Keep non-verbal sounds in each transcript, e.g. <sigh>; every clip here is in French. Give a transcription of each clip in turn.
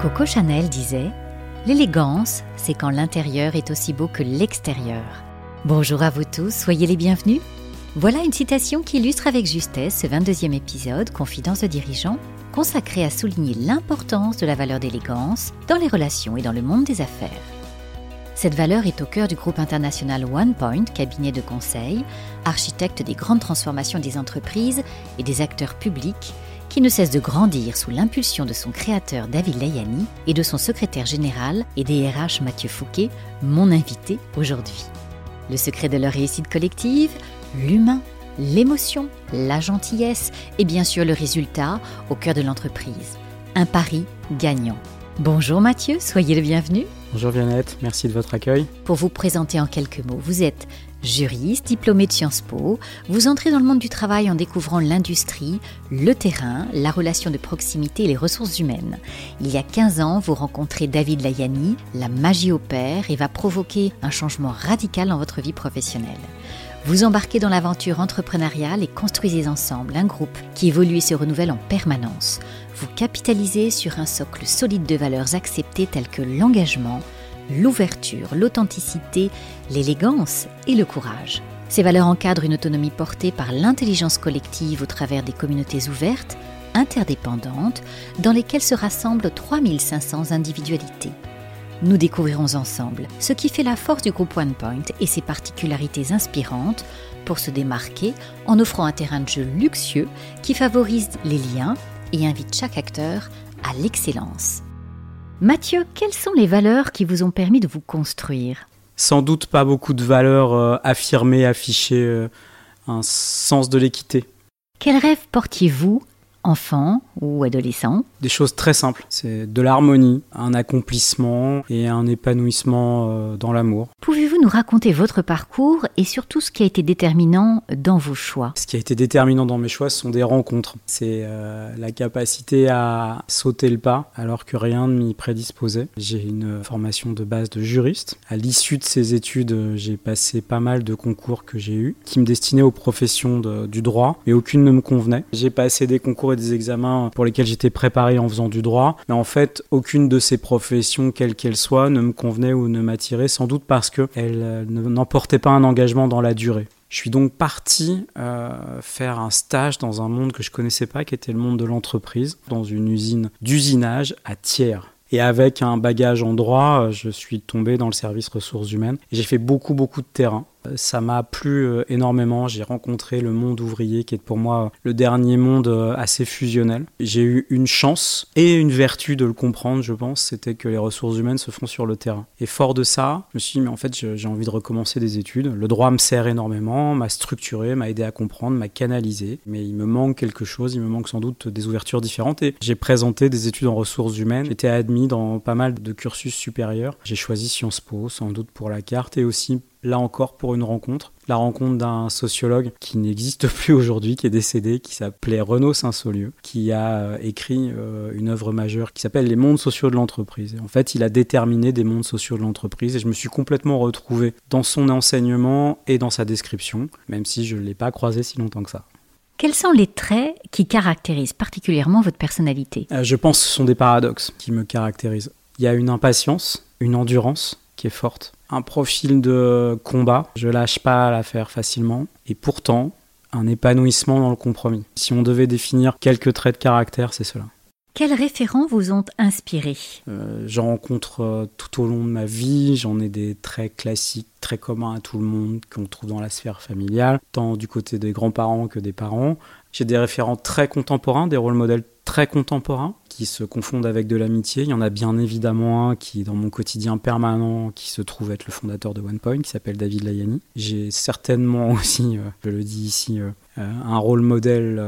Coco Chanel disait L'élégance, c'est quand l'intérieur est aussi beau que l'extérieur. Bonjour à vous tous, soyez les bienvenus. Voilà une citation qui illustre avec justesse ce 22e épisode, Confidence de dirigeant, consacré à souligner l'importance de la valeur d'élégance dans les relations et dans le monde des affaires. Cette valeur est au cœur du groupe international OnePoint, cabinet de conseil, architecte des grandes transformations des entreprises et des acteurs publics, qui ne cesse de grandir sous l'impulsion de son créateur David Layani et de son secrétaire général et DRH Mathieu Fouquet, mon invité aujourd'hui. Le secret de leur réussite collective, l'humain, l'émotion, la gentillesse et bien sûr le résultat au cœur de l'entreprise. Un pari gagnant. Bonjour Mathieu, soyez le bienvenu. Bonjour Viannette, merci de votre accueil. Pour vous présenter en quelques mots, vous êtes juriste, diplômé de Sciences Po, vous entrez dans le monde du travail en découvrant l'industrie, le terrain, la relation de proximité et les ressources humaines. Il y a 15 ans, vous rencontrez David Layani, la magie opère et va provoquer un changement radical dans votre vie professionnelle. Vous embarquez dans l'aventure entrepreneuriale et construisez ensemble un groupe qui évolue et se renouvelle en permanence. Vous capitalisez sur un socle solide de valeurs acceptées telles que l'engagement, l'ouverture, l'authenticité, l'élégance et le courage. Ces valeurs encadrent une autonomie portée par l'intelligence collective au travers des communautés ouvertes, interdépendantes, dans lesquelles se rassemblent 3500 individualités. Nous découvrirons ensemble ce qui fait la force du groupe OnePoint et ses particularités inspirantes pour se démarquer en offrant un terrain de jeu luxueux qui favorise les liens et invite chaque acteur à l'excellence. Mathieu, quelles sont les valeurs qui vous ont permis de vous construire Sans doute pas beaucoup de valeurs euh, affirmées, affichées, euh, un sens de l'équité. Quel rêve portiez-vous enfant ou adolescent Des choses très simples. C'est de l'harmonie, un accomplissement et un épanouissement euh, dans l'amour. Pouvez-vous nous raconter votre parcours et surtout ce qui a été déterminant dans vos choix? Ce qui a été déterminant dans mes choix, ce sont des rencontres. C'est euh, la capacité à sauter le pas alors que rien ne m'y prédisposait. J'ai une formation de base de juriste. À l'issue de ces études, j'ai passé pas mal de concours que j'ai eus qui me destinaient aux professions de, du droit, mais aucune ne me convenait. J'ai passé des concours et des examens pour lesquels j'étais préparé en faisant du droit, mais en fait, aucune de ces professions, quelle qu'elle soit, ne me convenait ou ne m'attirait, sans doute parce qu'elle euh, n'emportait pas un engagement dans la durée. Je suis donc parti euh, faire un stage dans un monde que je connaissais pas, qui était le monde de l'entreprise, dans une usine d'usinage à Thiers. Et avec un bagage en droit, euh, je suis tombé dans le service ressources humaines. J'ai fait beaucoup, beaucoup de terrain. Euh, ça m'a plu euh, énormément. J'ai rencontré le monde ouvrier qui est pour moi le dernier monde assez fusionnel. J'ai eu une chance et une vertu de le comprendre, je pense, c'était que les ressources humaines se font sur le terrain. Et fort de ça, je me suis dit, mais en fait, j'ai envie de recommencer des études. Le droit me sert énormément, m'a structuré, m'a aidé à comprendre, m'a canalisé. Mais il me manque quelque chose, il me manque sans doute des ouvertures différentes. Et j'ai présenté des études en ressources humaines. J'étais admis dans pas mal de cursus supérieurs. J'ai choisi Sciences Po, sans doute pour la carte, et aussi, là encore, pour une rencontre. La rencontre d'un sociologue qui n'existe <laughs> plus aujourd'hui, qui est décédé, qui s'appelait Renaud Saint-Saulieu, qui a euh, écrit euh, une œuvre majeure qui s'appelle Les mondes sociaux de l'entreprise. En fait, il a déterminé des mondes sociaux de l'entreprise, et je me suis complètement retrouvé dans son enseignement et dans sa description, même si je ne l'ai pas croisé si longtemps que ça. Quels sont les traits qui caractérisent particulièrement votre personnalité? Euh, Je pense que ce sont des paradoxes qui me caractérisent. Il y a une impatience, une endurance qui est forte, un profil de combat, je lâche pas à la faire facilement, et pourtant un épanouissement dans le compromis. Si on devait définir quelques traits de caractère, c'est cela. Quels référents vous ont inspiré euh, J'en rencontre euh, tout au long de ma vie, j'en ai des traits classiques, très communs à tout le monde, qu'on trouve dans la sphère familiale, tant du côté des grands-parents que des parents. J'ai des référents très contemporains, des rôles modèles très contemporains se confondent avec de l'amitié. Il y en a bien évidemment un qui dans mon quotidien permanent, qui se trouve être le fondateur de OnePoint, qui s'appelle David Layani. J'ai certainement aussi, euh, je le dis ici, euh, un rôle modèle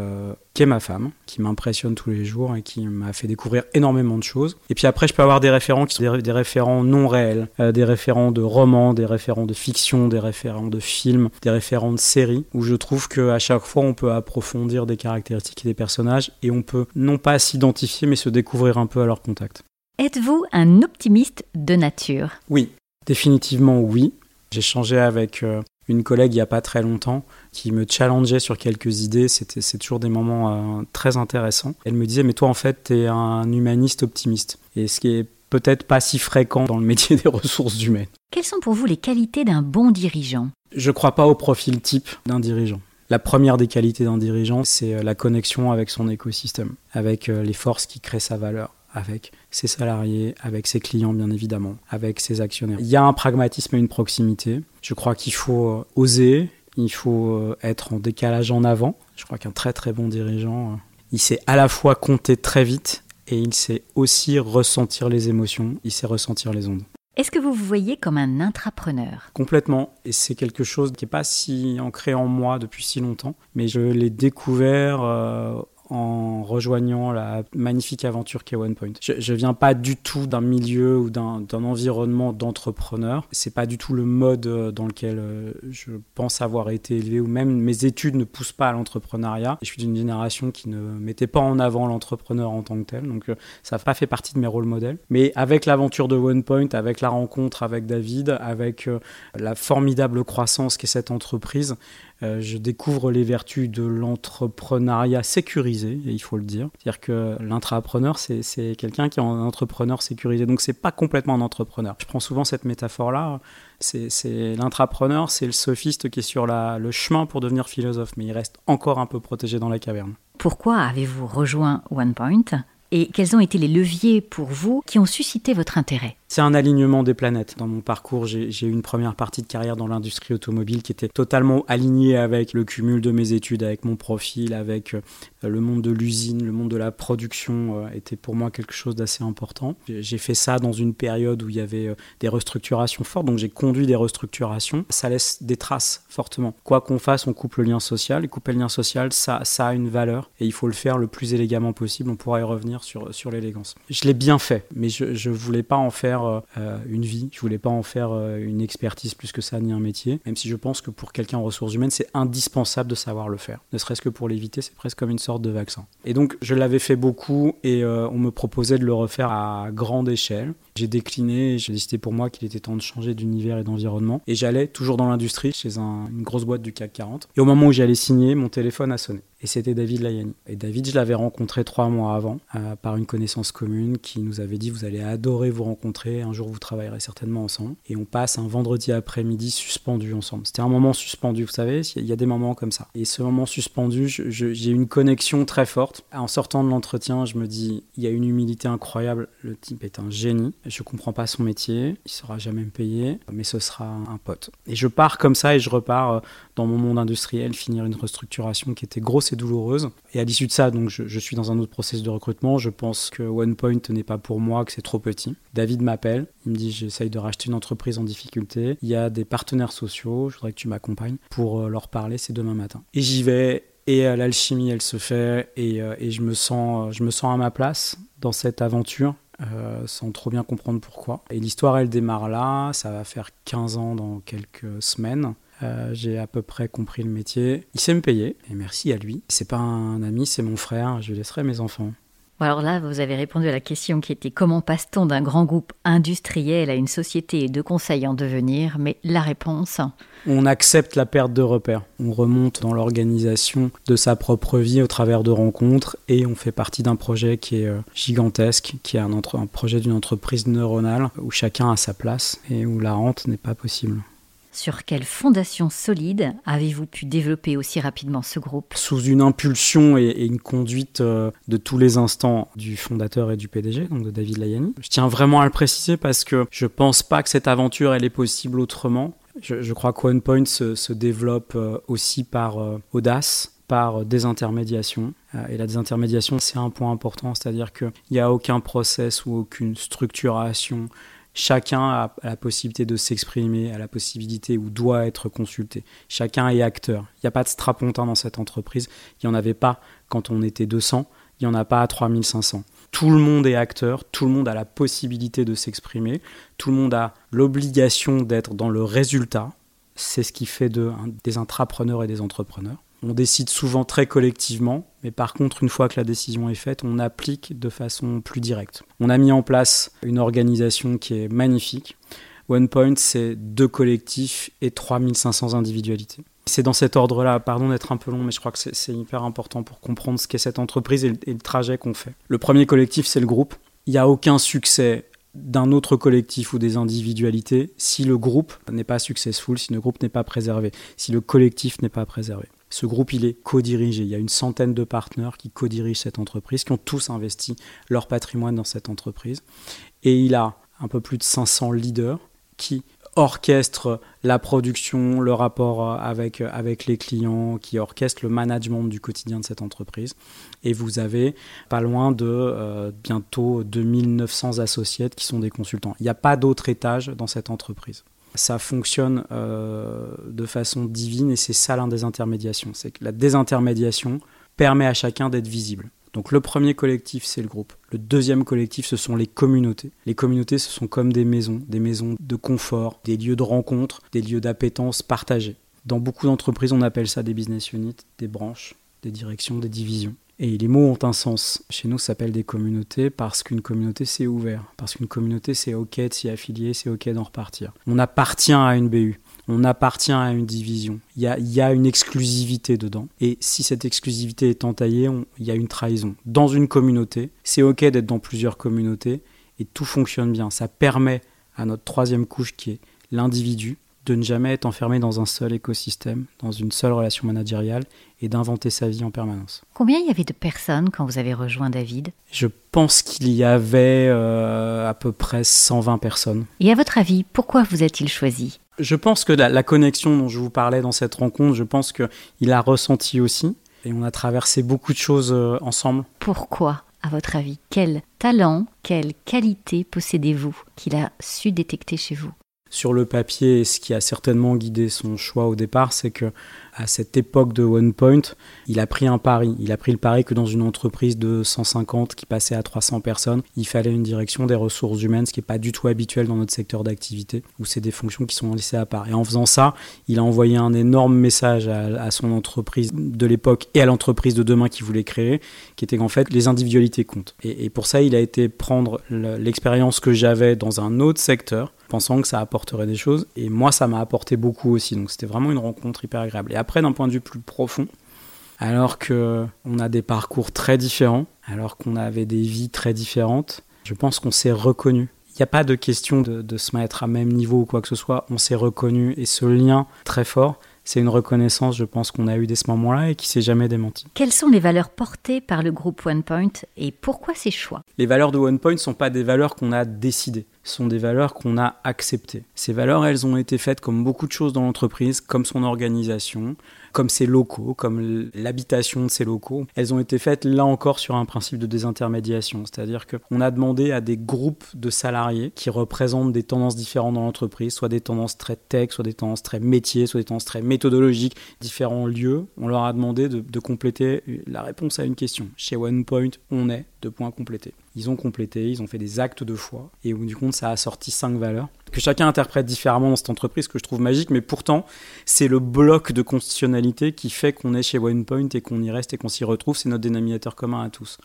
qui est ma femme, qui m'impressionne tous les jours et qui m'a fait découvrir énormément de choses. Et puis après, je peux avoir des référents qui sont des, référents non réels, des référents de romans, des référents de fiction, des référents de films, des référents de séries, où je trouve qu'à chaque fois, on peut approfondir des caractéristiques des personnages et on peut non pas s'identifier, mais se découvrir un peu à leur contact. Êtes-vous un optimiste de nature? Oui, définitivement oui. J'ai changé avec euh, une collègue il n'y a pas très longtemps qui me challengeait sur quelques idées. C'était, c'est toujours des moments euh, très intéressants. Elle me disait, mais toi en fait, tu es un humaniste optimiste. et ce qui est peut-être pas si fréquent dans le métier <laughs> des ressources humaines. Quelles sont pour vous les qualités d'un bon dirigeant? Je ne crois pas au profil type d'un dirigeant. La première des qualités d'un dirigeant, c'est euh, la connexion avec son écosystème, avec euh, les forces qui créent sa valeur, avec ses salariés, avec ses clients bien évidemment, avec ses actionnaires. Il y a un pragmatisme et une proximité. Je crois qu'il faut euh, oser, il faut être en décalage en avant. Je crois qu'un très très bon dirigeant, il sait à la fois compter très vite et il sait aussi ressentir les émotions, il sait ressentir les ondes. Est-ce que vous vous voyez comme un intrapreneur? Complètement. Et c'est quelque chose qui n'est pas si ancré en moi depuis si longtemps. Mais je l'ai découvert euh, en rejoignant la magnifique aventure qu'est OnePoint. Je, je viens pas du tout d'un milieu ou d'un environnement d'entrepreneur. C'est pas du tout le mode euh, dans lequel euh, je pense avoir été élevé ou même mes études ne poussent pas à l'entrepreneuriat. Je suis d'une génération qui ne mettait pas en avant l'entrepreneur en tant que tel, donc euh, ça n'a pas fait partie de mes rôles modèles. Mais avec l'aventure de OnePoint, avec la rencontre avec David, avec la formidable croissance qu'est cette entreprise, euh, je découvre les vertus de l'entrepreneuriat sécurisé, et il faut le dire. C'est-à-dire que l'intrapreneur, c'est quelqu'un qui est un entrepreneur sécurisé. Donc, c'est pas complètement un entrepreneur. Je prends souvent cette métaphore-là. C'est l'intrapreneur, c'est le sophiste qui est sur le chemin pour devenir philosophe, mais il reste encore un peu protégé dans la caverne. Pourquoi avez-vous rejoint OnePoint et quels ont été les leviers pour vous qui ont suscité votre intérêt? C'est un alignement des planètes. Dans mon parcours, j'ai eu une première partie de carrière dans l'industrie automobile qui était totalement alignée avec le cumul de mes études, avec mon profil, avec euh, le monde de l'usine, le monde de la production euh, était pour moi quelque chose d'assez important. J'ai fait ça dans une période où il y avait euh, des restructurations fortes, donc j'ai conduit des restructurations. Ça laisse des traces fortement. Quoi qu'on fasse, on coupe le lien social. Et couper le lien social, ça, a une valeur et il faut le faire le plus élégamment possible. On pourra y revenir sur, sur l'élégance. Je l'ai bien fait, mais je ne voulais pas en faire euh, une vie. Je voulais pas en faire euh, une expertise plus que ça, ni un métier. Même si je pense que pour quelqu'un en ressources humaines, c'est indispensable de savoir le faire. Ne serait-ce que pour l'éviter, c'est presque comme une sorte de vaccin. Et donc, je l'avais fait beaucoup et euh, on me proposait de le refaire à grande échelle. J'ai décliné, j'ai décidé pour moi qu'il était temps de changer d'univers et d'environnement. Et j'allais toujours dans l'industrie, chez une grosse boîte du CAC 40. Et au moment où j'allais signer, mon téléphone a sonné. Et c'était David Layani. Et David, je l'avais rencontré trois mois avant euh, par une connaissance commune qui nous avait dit vous allez adorer vous rencontrer, un jour vous travaillerez certainement ensemble. Et on passe un vendredi après-midi suspendu ensemble. C'était un moment suspendu, vous savez, il y a des moments comme ça. Et ce moment suspendu, j'ai une connexion très forte. En sortant de l'entretien, je me dis il y a une humilité incroyable. Le type est un génie. Je comprends pas son métier, il sera jamais payer, mais ce sera un pote. Et je pars comme ça et je repars euh, dans mon monde industriel, finir une restructuration qui était grosse et douloureuse. Et à l'issue de ça, donc je, suis dans un autre processus de recrutement. Je pense que OnePoint n'est pas pour moi, que c'est trop petit. David m'appelle, il me dit j'essaye de racheter une entreprise en difficulté. Il y a des partenaires sociaux, je voudrais que tu m'accompagnes pour euh, leur parler, c'est demain matin. Et j'y vais et euh, l'alchimie elle se fait et, et, je me sens je me sens à ma place dans cette aventure euh, sans trop bien comprendre pourquoi. Et l'histoire, elle démarre là, ça va faire 15 ans dans quelques semaines. Euh, j'ai à peu près compris le métier. Il sait me payer, et merci à lui. C'est pas un ami, c'est mon frère, je laisserai mes enfants. Alors là, vous avez répondu à la question qui était comment passe-t-on d'un grand groupe industriel à une société de conseil en devenir? Mais la réponse On accepte la perte de repères. On remonte dans l'organisation de sa propre vie au travers de rencontres et on fait partie d'un projet qui est euh, gigantesque, qui est un, un projet d'une entreprise neuronale où chacun a sa place et où la rente n'est pas possible. Sur quelle fondation solide avez-vous pu développer aussi rapidement ce groupe? Sous une impulsion et, une conduite euh, de tous les instants du fondateur et du PDG, donc de David Layani. Je tiens vraiment à le préciser parce que je pense pas que cette aventure elle est possible autrement. Je, crois qu'OnePoint se, se développe euh, aussi par euh, audace, par désintermédiation. Et la désintermédiation, c'est un point important, c'est-à-dire qu'il n'y a aucun process ou aucune structuration Chacun a la possibilité de s'exprimer, a la possibilité ou doit être consulté. Chacun est acteur. Il n'y a pas de strapontin dans cette entreprise. Il n'y en avait pas quand on était 200. Il n'y en a pas à 3500. Tout le monde est acteur, tout le monde a la possibilité de s'exprimer, tout le monde a l'obligation d'être dans le résultat. C'est ce qui fait de, des intrapreneurs et des entrepreneurs. On décide souvent très collectivement, mais par contre, une fois que la décision est faite, on applique de façon plus directe. On a mis en place une organisation qui est magnifique. OnePoint, c'est deux collectifs et 3500 individualités. C'est dans cet ordre-là, pardon d'être un peu long, mais je crois que c'est hyper important pour comprendre ce qu'est cette entreprise et le, trajet qu'on fait. Le premier collectif, c'est le groupe. Il n'y a aucun succès d'un autre collectif ou des individualités si le groupe n'est pas successful, si le groupe n'est pas préservé, si le collectif n'est pas préservé. Ce groupe, il est co-dirigé. Il y a une centaine de partenaires qui co-dirigent cette entreprise, qui ont tous investi leur patrimoine dans cette entreprise. Et il a un peu plus de 500 leaders qui orchestrent la production, le rapport avec, avec les clients, qui orchestrent le management du quotidien de cette entreprise. Et vous avez pas loin de euh, bientôt 2900 associés qui sont des consultants. Il n'y a pas d'autre étage dans cette entreprise ça fonctionne euh, de façon divine et c'est ça l'indésintermédiation. C'est que la désintermédiation permet à chacun d'être visible. Donc le premier collectif, c'est le groupe. Le deuxième collectif, ce sont les communautés. Les communautés, ce sont comme des maisons, des maisons de confort, des lieux de rencontre, des lieux d'appétence partagés. Dans beaucoup d'entreprises, on appelle ça des business units, des branches, des directions, des divisions. Et les mots ont un sens. Chez nous, ça s'appelle des communautés parce qu'une communauté, c'est ouvert. Parce qu'une communauté, c'est OK de s'y affilier, c'est OK d'en repartir. On appartient à une BU. On appartient à une division. Il y a, une exclusivité dedans. Et si cette exclusivité est entaillée, il y a une trahison. Dans une communauté, c'est OK d'être dans plusieurs communautés et tout fonctionne bien. Ça permet à notre troisième couche qui est l'individu de ne jamais être enfermé dans un seul écosystème, dans une seule relation managériale et d'inventer sa vie en permanence. Combien il y avait de personnes quand vous avez rejoint David? Je pense qu'il y avait euh, à peu près 120 personnes. Et à votre avis, pourquoi vous a-t-il choisi? Je pense que la, connexion dont je vous parlais dans cette rencontre, je pense qu'il a ressenti aussi. Et on a traversé beaucoup de choses euh, ensemble. Pourquoi à votre avis? Quel talent, quelle qualité possédez-vous qu'il a su détecter chez vous? Sur le papier, ce qui a certainement guidé son choix au départ, c'est que à cette époque de OnePoint, il a pris un pari. Il a pris le pari que dans une entreprise de 150 qui passait à 300 personnes, il fallait une direction des ressources humaines, ce qui n'est pas du tout habituel dans notre secteur d'activité, où c'est des fonctions qui sont laissées à part. Et en faisant ça, il a envoyé un énorme message à, son entreprise de l'époque et à l'entreprise de demain qu'il voulait créer, qui était qu'en fait, les individualités comptent. Et pour ça, il a été prendre l'expérience que j'avais dans un autre secteur, pensant que ça apporterait des choses. Et moi, ça m'a apporté beaucoup aussi. Donc c'était vraiment une rencontre hyper agréable. Et après, d'un point de vue plus profond, alors que on a des parcours très différents, alors qu'on avait des vies très différentes, je pense qu'on s'est reconnu. Il n'y a pas de question de, de, se mettre à même niveau ou quoi que ce soit. On s'est reconnu et ce lien très fort, c'est une reconnaissance, je pense, qu'on a eu dès ce moment-là et qui s'est jamais démenti. Quelles sont les valeurs portées par le groupe OnePoint et pourquoi ces choix? Les valeurs de OnePoint ne sont pas des valeurs qu'on a décidées, sont des valeurs qu'on a acceptées. Ces valeurs, elles ont été faites comme beaucoup de choses dans l'entreprise, comme son organisation, comme ses locaux, comme l'habitation de ces locaux. Elles ont été faites là encore sur un principe de désintermédiation, c'est-à-dire qu'on a demandé à des groupes de salariés qui représentent des tendances différentes dans l'entreprise, soit des tendances très tech, soit des tendances très métiers, soit des tendances très méthodologiques, différents lieux. On leur a demandé de, de compléter la réponse à une question. Chez OnePoint, on est de points complétés. Ils ont complété, ils ont fait des actes de foi, et au bout du compte, ça a sorti cinq valeurs que chacun interprète différemment dans cette entreprise, que je trouve magique, mais pourtant, c'est le bloc de constitutionnalité qui fait qu'on est chez OnePoint et qu'on y reste et qu'on s'y retrouve. C'est notre dénominateur commun à tous.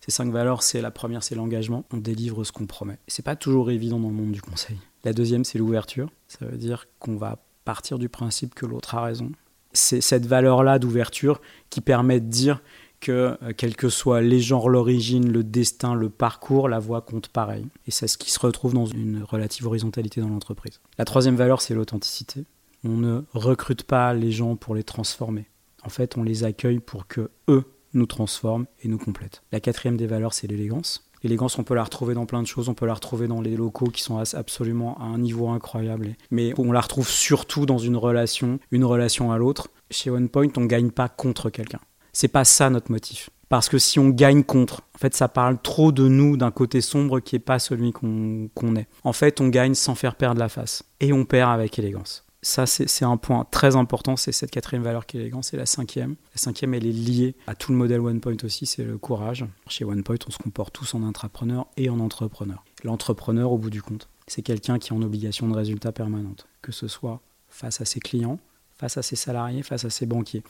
Ces cinq valeurs, c'est la première, c'est l'engagement. On délivre ce qu'on promet. C'est pas toujours évident dans le monde du conseil. La deuxième, c'est l'ouverture. Ça veut dire qu'on va partir du principe que l'autre a raison. C'est cette valeur-là d'ouverture qui permet de dire que, euh, quels que soient les genres, l'origine, le destin, le parcours, la voix compte pareil. Et c'est ce qui se retrouve dans une relative horizontalité dans l'entreprise. La troisième valeur, c'est l'authenticité. On ne recrute pas les gens pour les transformer. En fait, on les accueille pour que eux nous transforment et nous complètent. La quatrième des valeurs, c'est l'élégance. L'élégance, on peut la retrouver dans plein de choses. On peut la retrouver dans les locaux qui sont absolument à un niveau incroyable. Mais on la retrouve surtout dans une relation, une relation à l'autre. Chez OnePoint, on ne gagne pas contre quelqu'un. C'est pas ça notre motif. Parce que si on gagne contre, en fait, ça parle trop de nous d'un côté sombre qui est pas celui qu'on est. En fait, on gagne sans faire perdre la face. Et on perd avec élégance. Ça, c'est un point très important. C'est cette quatrième valeur qui est l'élégance. Et la cinquième. La cinquième, elle est liée à tout le modèle OnePoint aussi, c'est le courage. Chez OnePoint, on se comporte tous en intrapreneur et en entrepreneur. L'entrepreneur, au bout du compte, c'est quelqu'un qui est en obligation de résultat permanente. Que ce soit face à ses clients, face à ses salariés, face à ses banquiers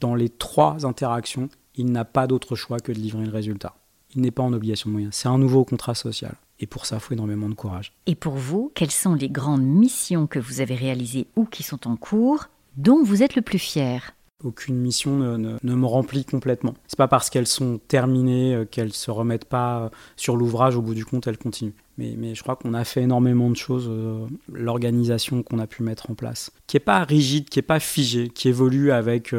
dans les trois interactions, il n'a pas d'autre choix que de livrer le résultat. Il n'est pas en obligation de moyens. C'est un nouveau contrat social. Et pour ça, il faut énormément de courage. Et pour vous, quelles sont les grandes missions que vous avez réalisées ou qui sont en cours, dont vous êtes le plus fier? Aucune mission ne, me remplit complètement. C'est pas parce qu'elles sont terminées euh, qu'elles se remettent pas euh, sur l'ouvrage. Au bout du compte, elles continuent. Mais, mais je crois qu'on a fait énormément de choses. Euh, l'organisation qu'on a pu mettre en place, qui est pas rigide, qui est pas figée, qui évolue avec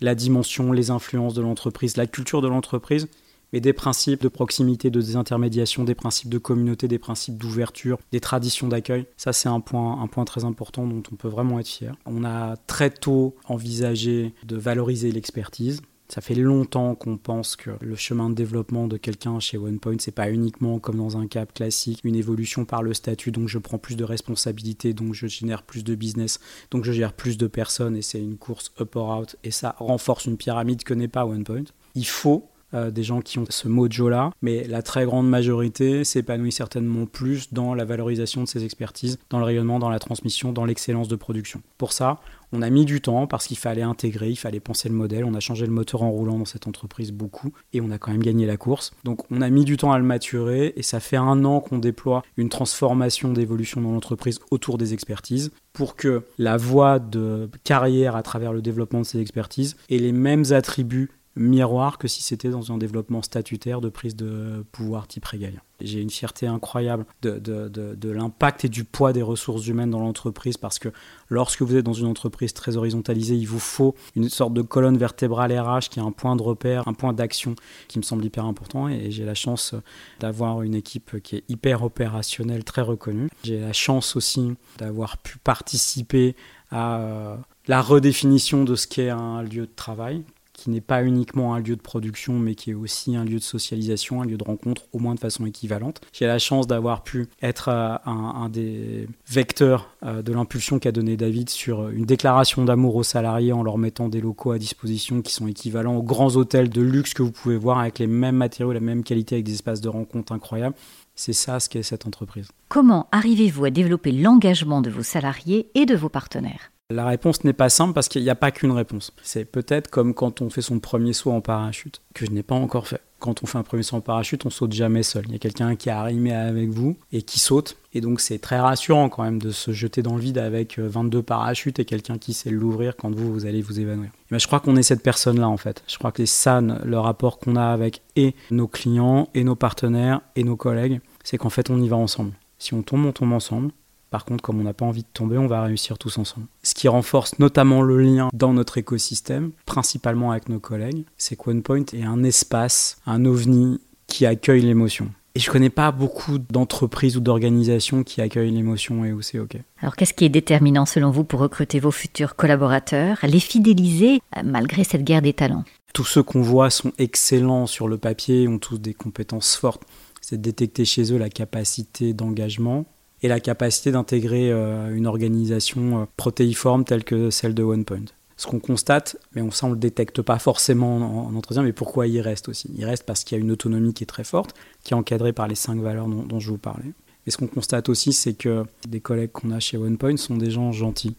la dimension, les influences de l'entreprise, la culture de l'entreprise mais des principes de proximité, de désintermédiation, des principes de communauté, des principes d'ouverture, des traditions d'accueil. Ça, c'est un point, un point très important dont on peut vraiment être fier. On a très tôt envisagé de valoriser l'expertise. Ça fait longtemps qu'on pense que le chemin de développement de quelqu'un chez OnePoint, c'est pas uniquement comme dans un cap classique, une évolution par le statut, donc je prends plus de responsabilités, donc je génère plus de business, donc je gère plus de personnes et c'est une course up or out et ça renforce une pyramide que n'est pas OnePoint. Il faut euh, des gens qui ont ce mojo-là, mais la très grande majorité s'épanouit certainement plus dans la valorisation de ses expertises, dans le rayonnement, dans la transmission, dans l'excellence de production. Pour ça, on a mis du temps parce qu'il fallait intégrer, il fallait penser le modèle, on a changé le moteur en roulant dans cette entreprise beaucoup et on a quand même gagné la course. Donc on a mis du temps à le maturer et ça fait un an qu'on déploie une transformation d'évolution dans l'entreprise autour des expertises pour que la voie de carrière à travers le développement de ces expertises ait les mêmes attributs miroir que si c'était dans un développement statutaire de prise de pouvoir type régalien. J'ai une fierté incroyable de, l'impact et du poids des ressources humaines dans l'entreprise parce que lorsque vous êtes dans une entreprise très horizontalisée, il vous faut une sorte de colonne vertébrale RH qui est un point de repère, un point d'action qui me semble hyper important et j'ai la chance d'avoir une équipe qui est hyper opérationnelle, très reconnue. J'ai la chance aussi d'avoir pu participer à euh, la redéfinition de ce qu'est un lieu de travail, qui n'est pas uniquement un lieu de production, mais qui est aussi un lieu de socialisation, un lieu de rencontre, au moins de façon équivalente. J'ai la chance d'avoir pu être euh, un, des vecteurs euh, de l'impulsion qu'a donné David sur une déclaration d'amour aux salariés en leur mettant des locaux à disposition qui sont équivalents aux grands hôtels de luxe que vous pouvez voir avec les mêmes matériaux, la même qualité, avec des espaces de rencontre incroyables. C'est ça ce qu'est cette entreprise. Comment arrivez-vous à développer l'engagement de vos salariés et de vos partenaires? La réponse n'est pas simple parce qu'il n'y a pas qu'une réponse. C'est peut-être comme quand on fait son premier saut en parachute, que je n'ai pas encore fait. Quand on fait un premier saut en parachute, on saute jamais seul. Il y a quelqu'un qui est arrimé avec vous et qui saute. Et donc c'est très rassurant quand même de se jeter dans le vide avec 22 euh, parachutes et quelqu'un qui sait l'ouvrir quand vous, vous allez vous évanouir. Mais je crois qu'on est cette personne-là en fait. Je crois que c'est ça le rapport qu'on a avec et nos clients et nos partenaires et nos collègues. C'est qu'en fait on y va ensemble. Si on tombe, on tombe ensemble. Par contre, comme on n'a pas envie de tomber, on va réussir tous ensemble. Ce qui renforce notamment le lien dans notre écosystème, principalement avec nos collègues, c'est qu'OnePoint est un espace, un ovni qui accueille l'émotion. Et je connais pas beaucoup d'entreprises ou d'organisations qui accueillent l'émotion et où c'est OK. Alors qu'est-ce qui est déterminant selon vous pour recruter vos futurs collaborateurs, les fidéliser euh, malgré cette guerre des talents? Tous ceux qu'on voit sont excellents sur le papier, ont tous des compétences fortes. C'est de détecter chez eux la capacité d'engagement, et la capacité d'intégrer euh, une organisation euh, protéiforme telle que celle de OnePoint. Ce qu'on constate, mais on, ça on le détecte pas forcément en, entretien, mais pourquoi il reste aussi? Il reste parce qu'il y a une autonomie qui est très forte, qui est encadrée par les cinq valeurs dont, je vous parlais. Et ce qu'on constate aussi, c'est que des collègues qu'on a chez OnePoint sont des gens gentils.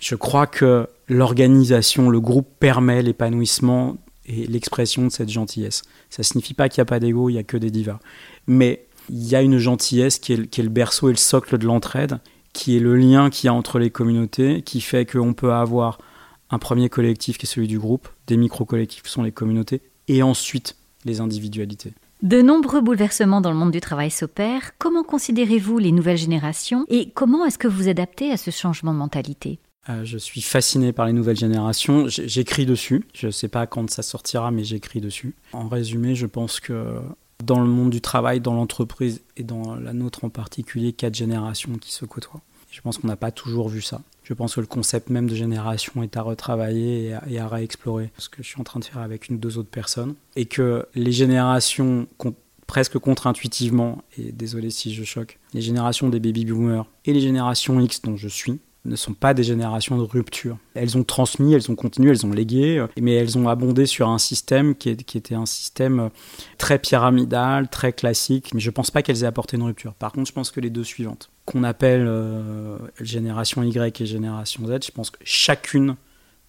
Je crois que l'organisation, le groupe permet l'épanouissement et l'expression de cette gentillesse. Ça ne signifie pas qu'il n'y a pas d'ego, il n'y a que des divas. Mais il y a une gentillesse qui est, le berceau et le socle de l'entraide, qui est le lien qu'il y a entre les communautés, qui fait qu'on peut avoir un premier collectif qui est celui du groupe, des micro-collectifs qui sont les communautés, et ensuite les individualités. De nombreux bouleversements dans le monde du travail s'opèrent. Comment considérez-vous les nouvelles générations et comment est-ce que vous adaptez à ce changement de mentalité? Euh, je suis fasciné par les nouvelles générations. J'écris dessus. Je ne sais pas quand ça sortira, mais j'écris dessus. En résumé, je pense que dans le monde du travail, dans l'entreprise et dans la nôtre en particulier, quatre générations qui se côtoient. Je pense qu'on n'a pas toujours vu ça. Je pense que le concept même de génération est à retravailler et à, réexplorer, ce que je suis en train de faire avec une ou deux autres personnes, et que les générations presque contre-intuitivement, et désolé si je choque, les générations des baby boomers et les générations X dont je suis, ne sont pas des générations de rupture. Elles ont transmis, elles ont continué, elles ont légué, euh, mais elles ont abondé sur un système qui, était un système euh, très pyramidal, très classique, mais je ne pense pas qu'elles aient apporté une rupture. Par contre, je pense que les deux suivantes, qu'on appelle euh, génération Y et génération Z, je pense que chacune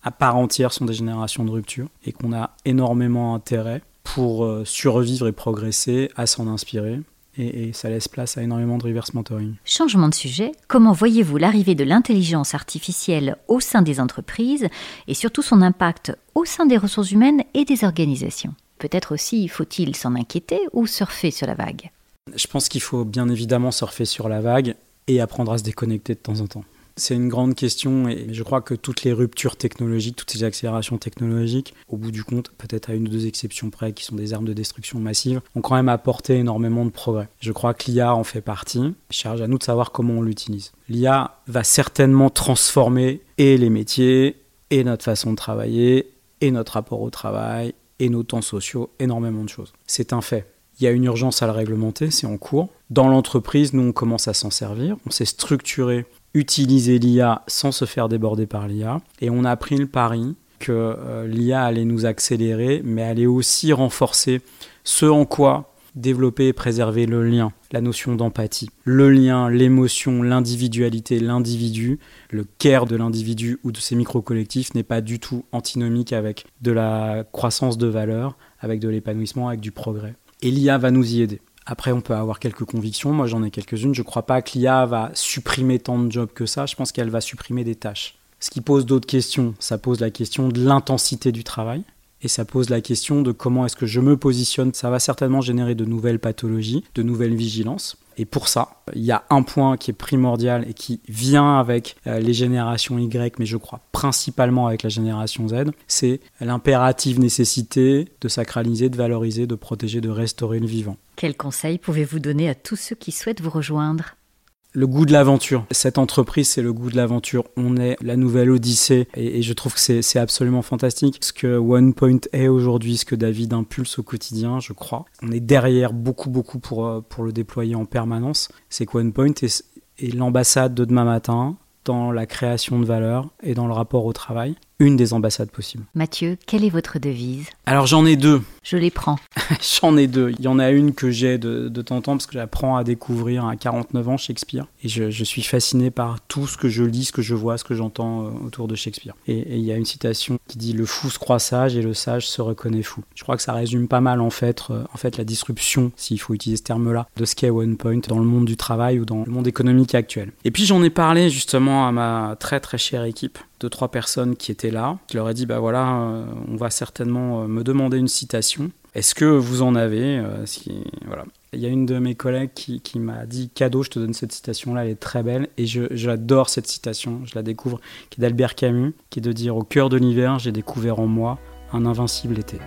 à part entière sont des générations de rupture et qu'on a énormément intérêt pour survivre et progresser à s'en inspirer et, ça laisse place à énormément de reverse mentoring. Changement de sujet, comment voyez-vous l'arrivée de l'intelligence artificielle au sein des entreprises et surtout son impact au sein des ressources humaines et des organisations? Peut-être aussi faut-il s'en inquiéter ou surfer sur la vague? Je pense qu'il faut bien évidemment surfer sur la vague et apprendre à se déconnecter de temps en temps. C'est une grande question et je crois que toutes les ruptures technologiques, toutes ces accélérations technologiques, au bout du compte, peut-être à une ou deux exceptions près, qui sont des armes de destruction massive, ont quand même apporté énormément de progrès. Je crois que l'IA en fait partie. Charge à nous de savoir comment on l'utilise. L'IA va certainement transformer et les métiers, et notre façon de travailler, et notre rapport au travail, et nos temps sociaux, énormément de choses. C'est un fait. Il y a une urgence à le réglementer, c'est en cours. Dans l'entreprise, nous, on commence à s'en servir. On s'est structuré utiliser l'IA sans se faire déborder par l'IA. Et on a pris le pari que euh, l'IA allait nous accélérer, mais allait aussi renforcer ce en quoi développer et préserver le lien, la notion d'empathie. Le lien, l'émotion, l'individualité, l'individu, le care de l'individu ou de ses micro-collectifs n'est pas du tout antinomique avec de la croissance de valeur, avec de l'épanouissement, avec du progrès. Et l'IA va nous y aider. Après, on peut avoir quelques convictions. Moi, j'en ai quelques-unes. Je ne crois pas que l'IA va supprimer tant de jobs que ça. Je pense qu'elle va supprimer des tâches. Ce qui pose d'autres questions, ça pose la question de l'intensité du travail. Et ça pose la question de comment est-ce que je me positionne. Ça va certainement générer de nouvelles pathologies, de nouvelles vigilances. Et pour ça, il y a un point qui est primordial et qui vient avec euh, les générations Y, mais je crois principalement avec la génération Z, c'est l'impérative nécessité de sacraliser, de valoriser, de protéger, de restaurer le vivant. Quels conseils pouvez-vous donner à tous ceux qui souhaitent vous rejoindre? Le goût de l'aventure. Cette entreprise, c'est le goût de l'aventure. On est la nouvelle Odyssée et, je trouve que c'est absolument fantastique. Ce que OnePoint est aujourd'hui, ce que David impulse au quotidien, je crois. On est derrière beaucoup, beaucoup pour, euh, pour le déployer en permanence. C'est que OnePoint est, est l'ambassade de demain matin dans la création de valeur et dans le rapport au travail une des ambassades possibles. Mathieu, quelle est votre devise? Alors j'en ai deux. Je les prends. <laughs> j'en ai deux. Il y en a une que j'ai de, de temps en temps parce que j'apprends à découvrir à 49 ans Shakespeare. Et je, suis fasciné par tout ce que je lis, ce que je vois, ce que j'entends euh, autour de Shakespeare. Et, il y a une citation qui dit Le fou se croit sage et le sage se reconnaît fou. Je crois que ça résume pas mal en fait, euh, en fait la disruption, s'il faut utiliser ce terme-là, de ce qu'est One Point dans le monde du travail ou dans le monde économique actuel. Et puis j'en ai parlé justement à ma très très chère équipe deux, trois personnes qui étaient là. Je leur ai dit, bah voilà, euh, on va certainement euh, me demander une citation. Est-ce que vous en avez euh, voilà. Il y a une de mes collègues qui, m'a dit cadeau, je te donne cette citation-là, elle est très belle. Et j'adore cette citation, je la découvre, qui est d'Albert Camus, qui est de dire Au cœur de l'hiver, j'ai découvert en moi un invincible été.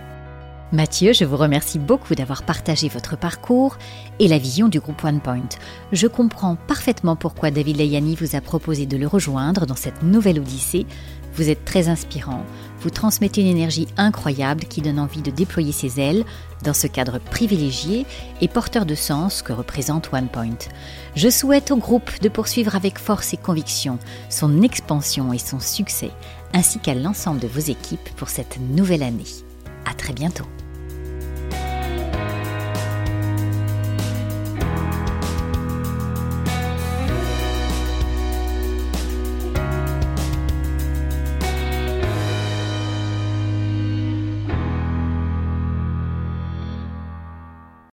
Mathieu, je vous remercie beaucoup d'avoir partagé votre parcours et la vision du groupe OnePoint. Je comprends parfaitement pourquoi David Layani vous a proposé de le rejoindre dans cette nouvelle odyssée. Vous êtes très inspirant, vous transmettez une énergie incroyable qui donne envie de déployer ses ailes dans ce cadre privilégié et porteur de sens que représente OnePoint. Je souhaite au groupe de poursuivre avec force et conviction son expansion et son succès, ainsi qu'à l'ensemble de vos équipes pour cette nouvelle année. À très bientôt.